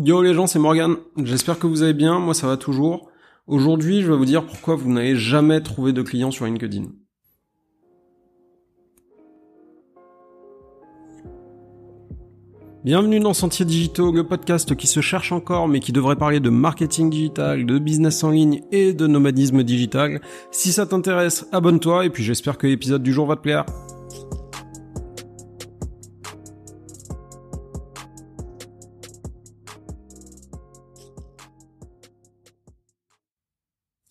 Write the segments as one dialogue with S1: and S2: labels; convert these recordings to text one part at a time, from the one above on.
S1: Yo les gens, c'est Morgan. J'espère que vous allez bien, moi ça va toujours. Aujourd'hui, je vais vous dire pourquoi vous n'avez jamais trouvé de clients sur LinkedIn. Bienvenue dans Sentier Digitaux, le podcast qui se cherche encore mais qui devrait parler de marketing digital, de business en ligne et de nomadisme digital. Si ça t'intéresse, abonne-toi et puis j'espère que l'épisode du jour va te plaire.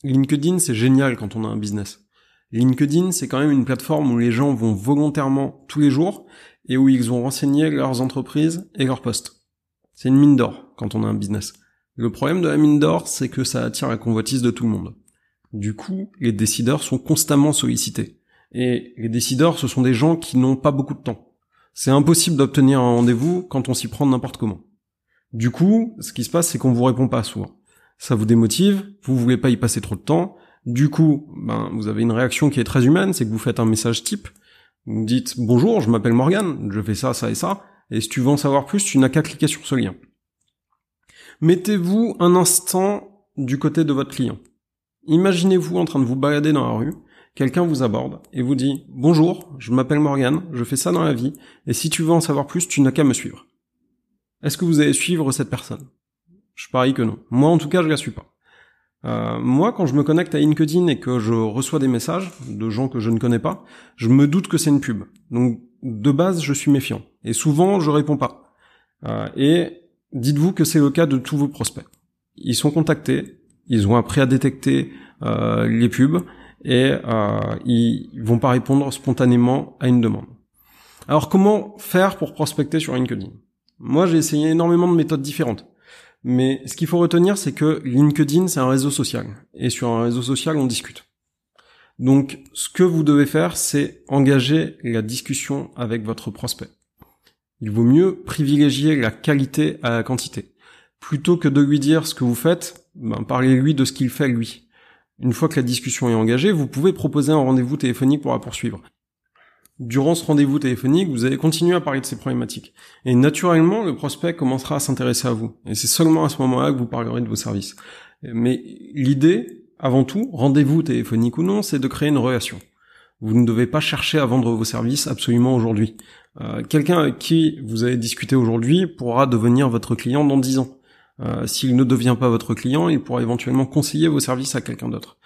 S1: LinkedIn, c'est génial quand on a un business. LinkedIn, c'est quand même une plateforme où les gens vont volontairement tous les jours et où ils vont renseigner leurs entreprises et leurs postes. C'est une mine d'or quand on a un business. Le problème de la mine d'or, c'est que ça attire la convoitise de tout le monde. Du coup, les décideurs sont constamment sollicités. Et les décideurs, ce sont des gens qui n'ont pas beaucoup de temps. C'est impossible d'obtenir un rendez-vous quand on s'y prend n'importe comment. Du coup, ce qui se passe, c'est qu'on vous répond pas souvent ça vous démotive, vous voulez pas y passer trop de temps, du coup, ben, vous avez une réaction qui est très humaine, c'est que vous faites un message type, vous dites bonjour, je m'appelle Morgan, je fais ça, ça et ça, et si tu veux en savoir plus, tu n'as qu'à cliquer sur ce lien. Mettez-vous un instant du côté de votre client. Imaginez-vous en train de vous balader dans la rue, quelqu'un vous aborde et vous dit bonjour, je m'appelle Morgan, je fais ça dans la vie, et si tu veux en savoir plus, tu n'as qu'à me suivre. Est-ce que vous allez suivre cette personne? Je parie que non. Moi, en tout cas, je la suis pas. Euh, moi, quand je me connecte à LinkedIn et que je reçois des messages de gens que je ne connais pas, je me doute que c'est une pub. Donc, de base, je suis méfiant. Et souvent, je réponds pas. Euh, et dites-vous que c'est le cas de tous vos prospects. Ils sont contactés, ils ont appris à détecter euh, les pubs et ils vont pas répondre spontanément à une demande. Alors, comment faire pour prospecter sur LinkedIn? Moi, j'ai essayé énormément de méthodes différentes. Mais ce qu'il faut retenir, c'est que LinkedIn, c'est un réseau social. Et sur un réseau social, on discute. Donc, ce que vous devez faire, c'est engager la discussion avec votre prospect. Il vaut mieux privilégier la qualité à la quantité. Plutôt que de lui dire ce que vous faites, ben, parlez-lui de ce qu'il fait lui. Une fois que la discussion est engagée, vous pouvez proposer un rendez-vous téléphonique pour la poursuivre durant ce rendez-vous téléphonique, vous allez continuer à parler de ces problématiques. Et naturellement, le prospect commencera à s'intéresser à vous. Et c'est seulement à ce moment-là que vous parlerez de vos services. Mais l'idée, avant tout, rendez-vous téléphonique ou non, c'est de créer une relation. Vous ne devez pas chercher à vendre vos services absolument aujourd'hui. Euh, quelqu'un avec qui vous avez discuté aujourd'hui pourra devenir votre client dans 10 ans. Euh, S'il ne devient pas votre client, il pourra éventuellement conseiller vos services à quelqu'un d'autre.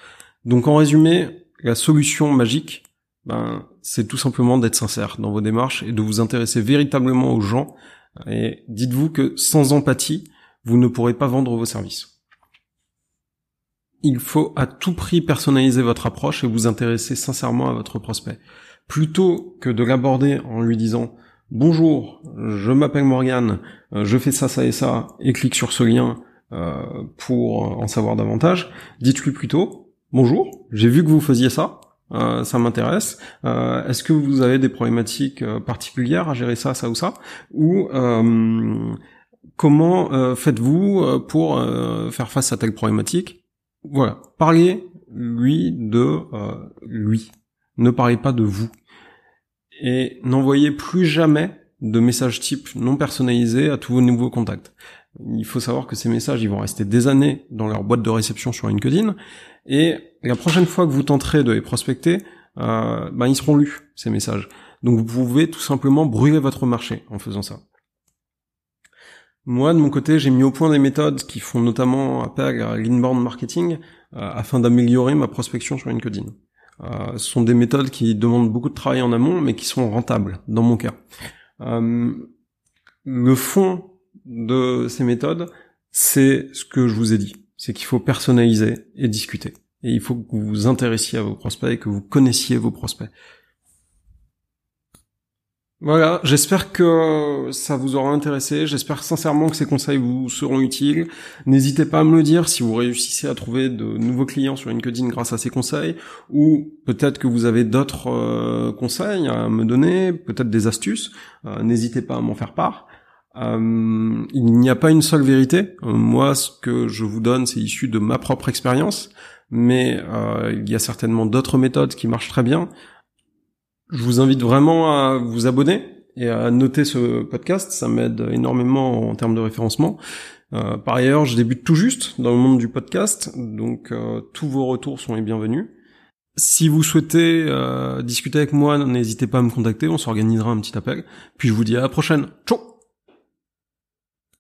S1: Donc en résumé, la solution magique, ben, c'est tout simplement d'être sincère dans vos démarches et de vous intéresser véritablement aux gens. Et dites-vous que sans empathie, vous ne pourrez pas vendre vos services. Il faut à tout prix personnaliser votre approche et vous intéresser sincèrement à votre prospect. Plutôt que de l'aborder en lui disant Bonjour, je m'appelle Morgane, je fais ça, ça et ça, et clique sur ce lien euh, pour en savoir davantage, dites-lui plutôt Bonjour, j'ai vu que vous faisiez ça, euh, ça m'intéresse. Euh, est-ce que vous avez des problématiques euh, particulières à gérer ça, ça ou ça Ou comment faites-vous pour faire face à telle problématique Voilà, parlez lui de lui. Ne parlez pas de vous. Et n'envoyez plus jamais de messages type non personnalisés à tous vos nouveaux contacts. Il faut savoir que ces messages, ils vont rester des années dans leur boîte de réception sur LinkedIn, et la prochaine fois que vous tenterez de les prospecter, euh, ben ils seront lus, ces messages. Donc vous pouvez tout simplement brûler votre marché en faisant ça. Moi, de mon côté, j'ai mis au point des méthodes qui font notamment appel à l'inbound marketing euh, afin d'améliorer ma prospection sur LinkedIn. Euh, ce sont des méthodes qui demandent beaucoup de travail en amont, mais qui sont rentables, dans mon cas. Le fond de ces méthodes, c'est ce que je vous ai dit c'est qu'il faut personnaliser et discuter. Et il faut que vous vous intéressiez à vos prospects et que vous connaissiez vos prospects. Voilà, j'espère que ça vous aura intéressé, j'espère sincèrement que ces conseils vous seront utiles. N'hésitez pas à me le dire si vous réussissez à trouver de nouveaux clients sur LinkedIn grâce à ces conseils, ou peut-être que vous avez d'autres euh, conseils à me donner, peut-être des astuces, euh, n'hésitez pas à m'en faire part. Euh, il n'y a pas une seule vérité. Euh, moi, ce que je vous donne, c'est issu de ma propre expérience, mais euh, il y a certainement d'autres méthodes qui marchent très bien. Je vous invite vraiment à vous abonner et à noter ce podcast, ça m'aide énormément en termes de référencement. Euh, par ailleurs, je débute tout juste dans le monde du podcast, donc euh, tous vos retours sont les bienvenus. Si vous souhaitez discuter avec moi, n'hésitez pas à me contacter, on s'organisera un petit appel. Puis je vous dis à la prochaine. Ciao